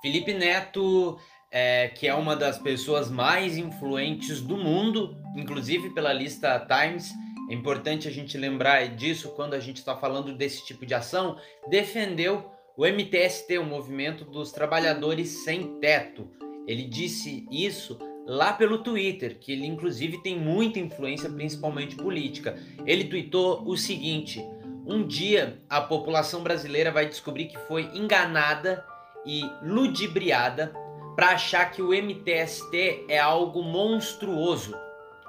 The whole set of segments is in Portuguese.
Felipe Neto, é, que é uma das pessoas mais influentes do mundo, inclusive pela lista Times, é importante a gente lembrar disso quando a gente está falando desse tipo de ação, defendeu o MTST, o Movimento dos Trabalhadores Sem Teto. Ele disse isso lá pelo Twitter, que ele inclusive tem muita influência, principalmente política. Ele tweetou o seguinte: um dia a população brasileira vai descobrir que foi enganada e ludibriada para achar que o MTST é algo monstruoso.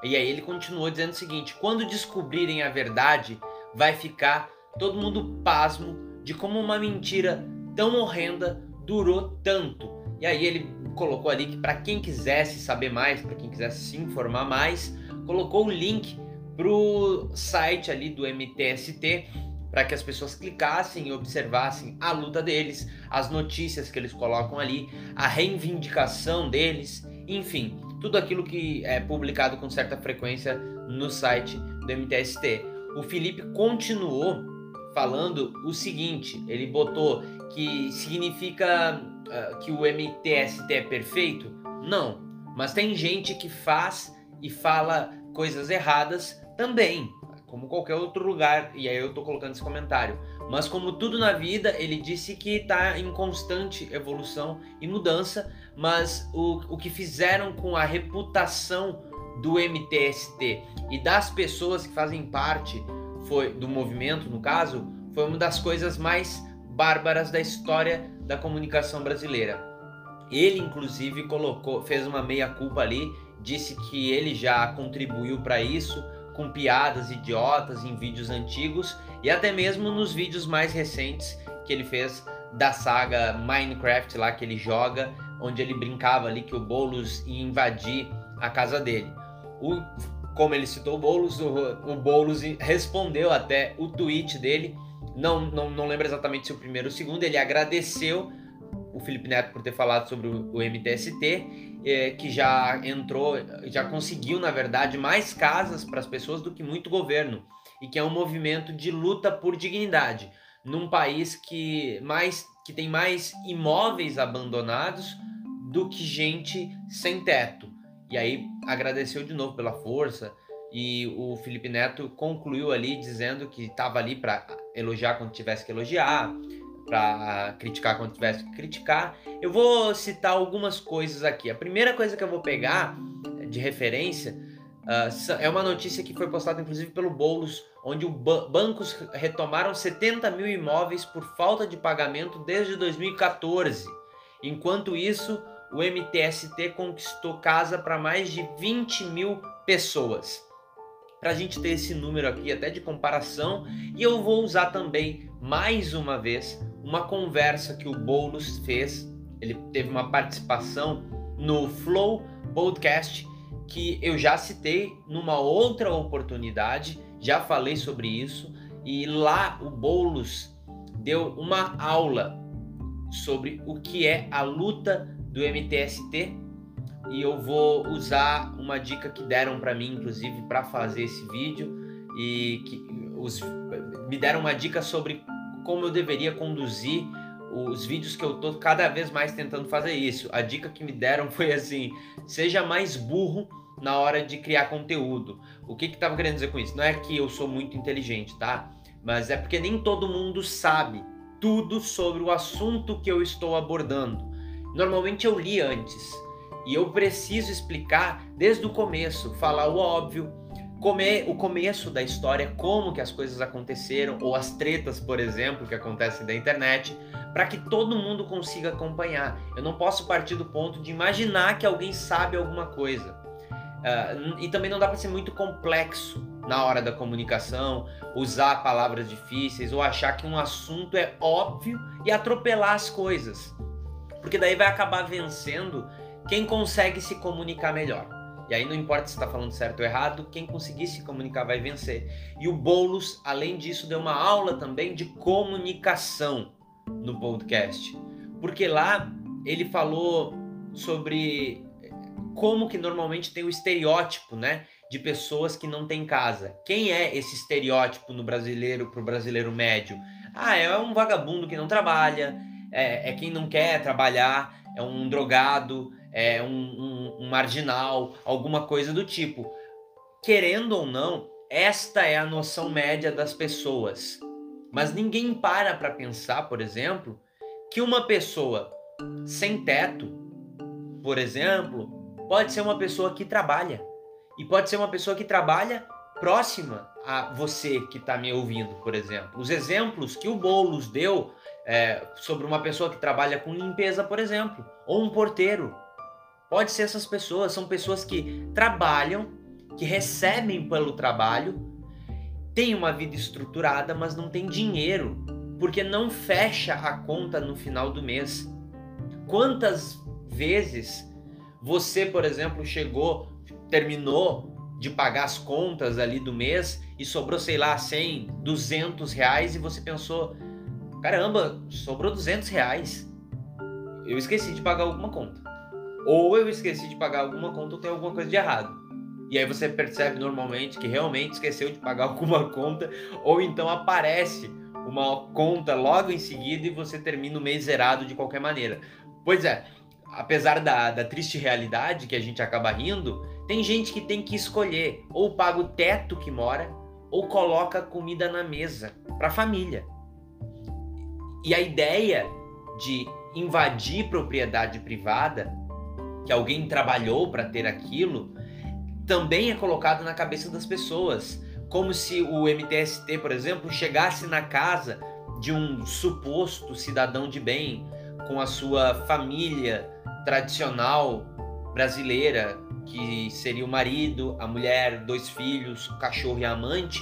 E aí ele continuou dizendo o seguinte: quando descobrirem a verdade, vai ficar todo mundo pasmo de como uma mentira tão horrenda durou tanto. E aí ele colocou ali que para quem quisesse saber mais, para quem quisesse se informar mais, colocou o link pro site ali do MTST para que as pessoas clicassem e observassem a luta deles, as notícias que eles colocam ali, a reivindicação deles, enfim, tudo aquilo que é publicado com certa frequência no site do MTST. O Felipe continuou falando o seguinte: ele botou que significa uh, que o MTST é perfeito? Não, mas tem gente que faz e fala coisas erradas também como qualquer outro lugar, e aí eu tô colocando esse comentário. Mas como tudo na vida, ele disse que está em constante evolução e mudança, mas o, o que fizeram com a reputação do MTST e das pessoas que fazem parte foi do movimento, no caso, foi uma das coisas mais bárbaras da história da comunicação brasileira. Ele inclusive colocou, fez uma meia culpa ali, disse que ele já contribuiu para isso, com piadas idiotas em vídeos antigos e até mesmo nos vídeos mais recentes que ele fez da saga Minecraft lá que ele joga, onde ele brincava ali que o Boulos ia invadir a casa dele. O, como ele citou o Boulos, o, o Boulos respondeu até o tweet dele, não, não, não lembro exatamente se o primeiro ou o segundo, ele agradeceu o Felipe Neto por ter falado sobre o, o MTST é, que já entrou, já conseguiu, na verdade, mais casas para as pessoas do que muito governo, e que é um movimento de luta por dignidade, num país que, mais, que tem mais imóveis abandonados do que gente sem teto. E aí agradeceu de novo pela força, e o Felipe Neto concluiu ali dizendo que estava ali para elogiar quando tivesse que elogiar, para criticar quando tivesse que criticar. Eu vou citar algumas coisas aqui. A primeira coisa que eu vou pegar de referência uh, é uma notícia que foi postada inclusive pelo Boulos, onde os bancos retomaram 70 mil imóveis por falta de pagamento desde 2014. Enquanto isso, o MTST conquistou casa para mais de 20 mil pessoas. Para a gente ter esse número aqui até de comparação, e eu vou usar também mais uma vez uma conversa que o Boulos fez. Ele teve uma participação no Flow Podcast que eu já citei numa outra oportunidade, já falei sobre isso e lá o Boulos deu uma aula sobre o que é a luta do MTST e eu vou usar uma dica que deram para mim inclusive para fazer esse vídeo e que os, me deram uma dica sobre como eu deveria conduzir os vídeos que eu tô cada vez mais tentando fazer isso. A dica que me deram foi assim: seja mais burro na hora de criar conteúdo. O que que tava querendo dizer com isso? Não é que eu sou muito inteligente, tá? Mas é porque nem todo mundo sabe tudo sobre o assunto que eu estou abordando. Normalmente eu li antes e eu preciso explicar desde o começo, falar o óbvio, comer o começo da história, como que as coisas aconteceram, ou as tretas, por exemplo, que acontecem da internet, para que todo mundo consiga acompanhar. Eu não posso partir do ponto de imaginar que alguém sabe alguma coisa. Uh, e também não dá para ser muito complexo na hora da comunicação, usar palavras difíceis ou achar que um assunto é óbvio e atropelar as coisas. Porque daí vai acabar vencendo quem consegue se comunicar melhor. E aí não importa se está falando certo ou errado, quem conseguir se comunicar vai vencer. E o Boulos, além disso, deu uma aula também de comunicação no podcast. Porque lá ele falou sobre como que normalmente tem o estereótipo, né, de pessoas que não têm casa. Quem é esse estereótipo no brasileiro para o brasileiro médio? Ah, é um vagabundo que não trabalha, é, é quem não quer trabalhar, é um drogado, é um, um, um marginal, alguma coisa do tipo. Querendo ou não, esta é a noção média das pessoas. Mas ninguém para para pensar, por exemplo, que uma pessoa sem teto, por exemplo, pode ser uma pessoa que trabalha. E pode ser uma pessoa que trabalha próxima a você que está me ouvindo, por exemplo. Os exemplos que o Boulos deu é, sobre uma pessoa que trabalha com limpeza, por exemplo, ou um porteiro. Pode ser essas pessoas, são pessoas que trabalham, que recebem pelo trabalho, têm uma vida estruturada, mas não tem dinheiro, porque não fecha a conta no final do mês. Quantas vezes você, por exemplo, chegou, terminou de pagar as contas ali do mês e sobrou, sei lá, 100, 200 reais e você pensou, caramba, sobrou 200 reais. Eu esqueci de pagar alguma conta. Ou eu esqueci de pagar alguma conta ou tem alguma coisa de errado. E aí você percebe normalmente que realmente esqueceu de pagar alguma conta, ou então aparece uma conta logo em seguida e você termina o mês zerado de qualquer maneira. Pois é, apesar da, da triste realidade que a gente acaba rindo, tem gente que tem que escolher ou paga o teto que mora ou coloca comida na mesa para a família. E a ideia de invadir propriedade privada, que alguém trabalhou para ter aquilo, também é colocado na cabeça das pessoas, como se o MTST, por exemplo, chegasse na casa de um suposto cidadão de bem com a sua família tradicional brasileira, que seria o marido, a mulher, dois filhos, o cachorro e a amante,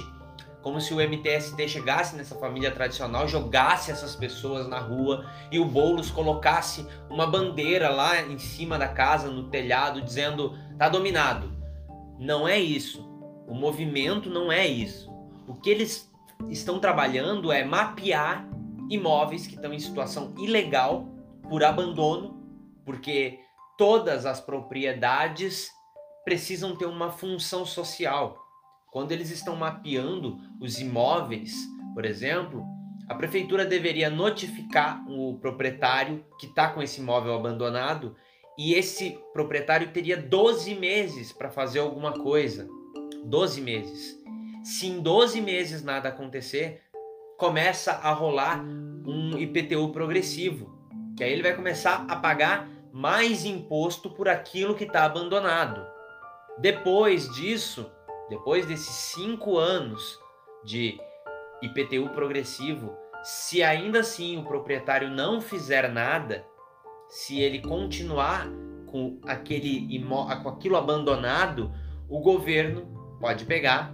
como se o MTST chegasse nessa família tradicional, jogasse essas pessoas na rua e o Boulos colocasse uma bandeira lá em cima da casa, no telhado, dizendo: tá dominado. Não é isso. O movimento não é isso. O que eles estão trabalhando é mapear imóveis que estão em situação ilegal por abandono porque todas as propriedades precisam ter uma função social. Quando eles estão mapeando os imóveis, por exemplo, a prefeitura deveria notificar o proprietário que está com esse imóvel abandonado e esse proprietário teria 12 meses para fazer alguma coisa. 12 meses. Se em 12 meses nada acontecer, começa a rolar um IPTU progressivo, que aí ele vai começar a pagar mais imposto por aquilo que está abandonado. Depois disso, depois desses cinco anos de IPTU progressivo, se ainda assim o proprietário não fizer nada, se ele continuar com aquele com aquilo abandonado, o governo pode pegar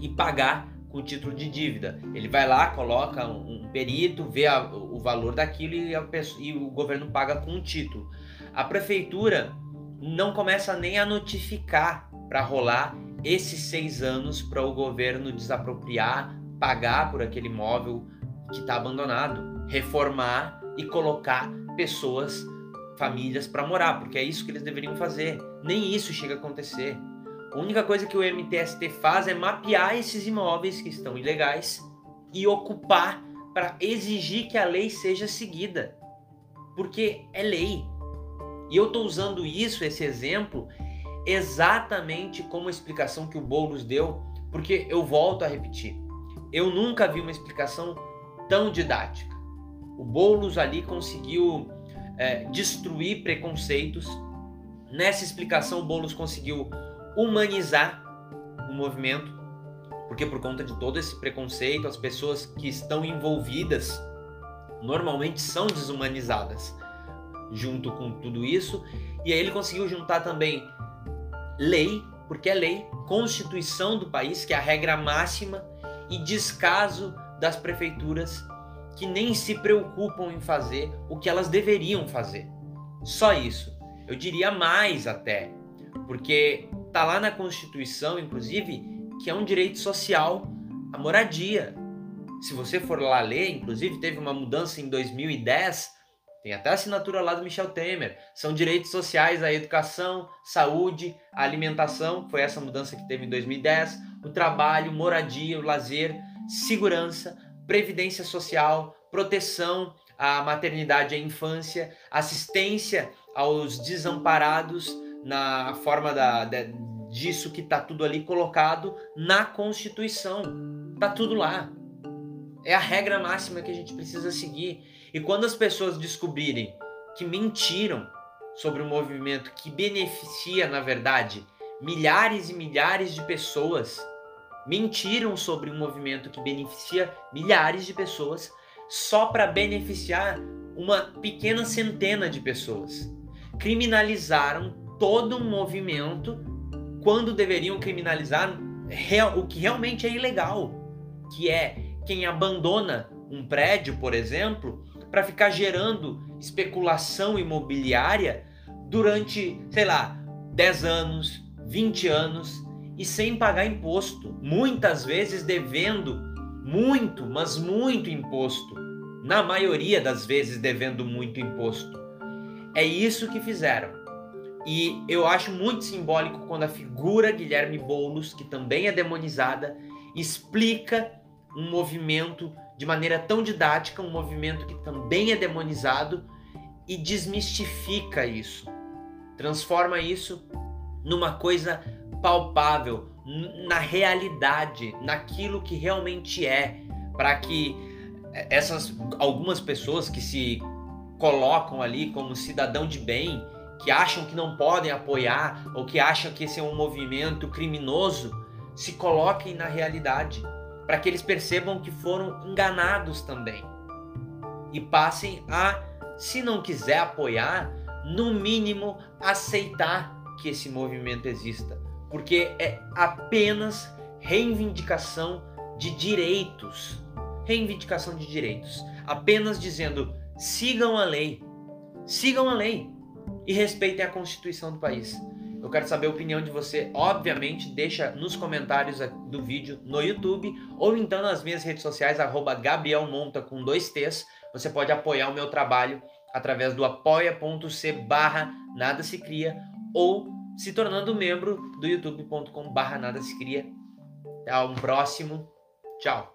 e pagar com título de dívida. Ele vai lá, coloca um, perito, vê a, o valor daquilo e, e o governo paga com um título a prefeitura não começa nem a notificar para rolar esses seis anos para o governo desapropriar, pagar por aquele imóvel que está abandonado, reformar e colocar pessoas, famílias para morar, porque é isso que eles deveriam fazer. Nem isso chega a acontecer. A única coisa que o MTST faz é mapear esses imóveis que estão ilegais e ocupar para exigir que a lei seja seguida. Porque é lei, e eu estou usando isso, esse exemplo, exatamente como a explicação que o Boulos deu, porque eu volto a repetir. Eu nunca vi uma explicação tão didática. O Boulos ali conseguiu é, destruir preconceitos. Nessa explicação, o Boulos conseguiu humanizar o movimento, porque por conta de todo esse preconceito, as pessoas que estão envolvidas normalmente são desumanizadas junto com tudo isso. E aí ele conseguiu juntar também lei, porque é lei, constituição do país, que é a regra máxima, e descaso das prefeituras que nem se preocupam em fazer o que elas deveriam fazer. Só isso. Eu diria mais até, porque tá lá na Constituição, inclusive, que é um direito social a moradia. Se você for lá ler, inclusive teve uma mudança em 2010 tem até a assinatura lá do Michel Temer. São direitos sociais a educação, saúde, alimentação, foi essa mudança que teve em 2010, o trabalho, moradia, o lazer, segurança, previdência social, proteção a maternidade e a infância, assistência aos desamparados na forma da, da disso que está tudo ali colocado na Constituição. Tá tudo lá. É a regra máxima que a gente precisa seguir. E quando as pessoas descobrirem que mentiram sobre um movimento que beneficia, na verdade, milhares e milhares de pessoas, mentiram sobre um movimento que beneficia milhares de pessoas só para beneficiar uma pequena centena de pessoas. Criminalizaram todo um movimento quando deveriam criminalizar o que realmente é ilegal, que é quem abandona um prédio, por exemplo, para ficar gerando especulação imobiliária durante, sei lá, 10 anos, 20 anos e sem pagar imposto, muitas vezes devendo muito, mas muito imposto. Na maioria das vezes devendo muito imposto. É isso que fizeram. E eu acho muito simbólico quando a figura Guilherme Boulos, que também é demonizada, explica um movimento de maneira tão didática, um movimento que também é demonizado e desmistifica isso. Transforma isso numa coisa palpável, na realidade, naquilo que realmente é, para que essas algumas pessoas que se colocam ali como cidadão de bem, que acham que não podem apoiar ou que acham que esse é um movimento criminoso, se coloquem na realidade, para que eles percebam que foram enganados também e passem a, se não quiser apoiar, no mínimo aceitar que esse movimento exista, porque é apenas reivindicação de direitos. Reivindicação de direitos. Apenas dizendo: sigam a lei, sigam a lei e respeitem a Constituição do país. Eu quero saber a opinião de você. Obviamente, deixa nos comentários do vídeo no YouTube ou então nas minhas redes sociais, arroba Gabriel Monta com dois T's. Você pode apoiar o meu trabalho através do apoia.c barra nada se cria ou se tornando membro do youtube.com barra nada se cria. Até um próximo. Tchau.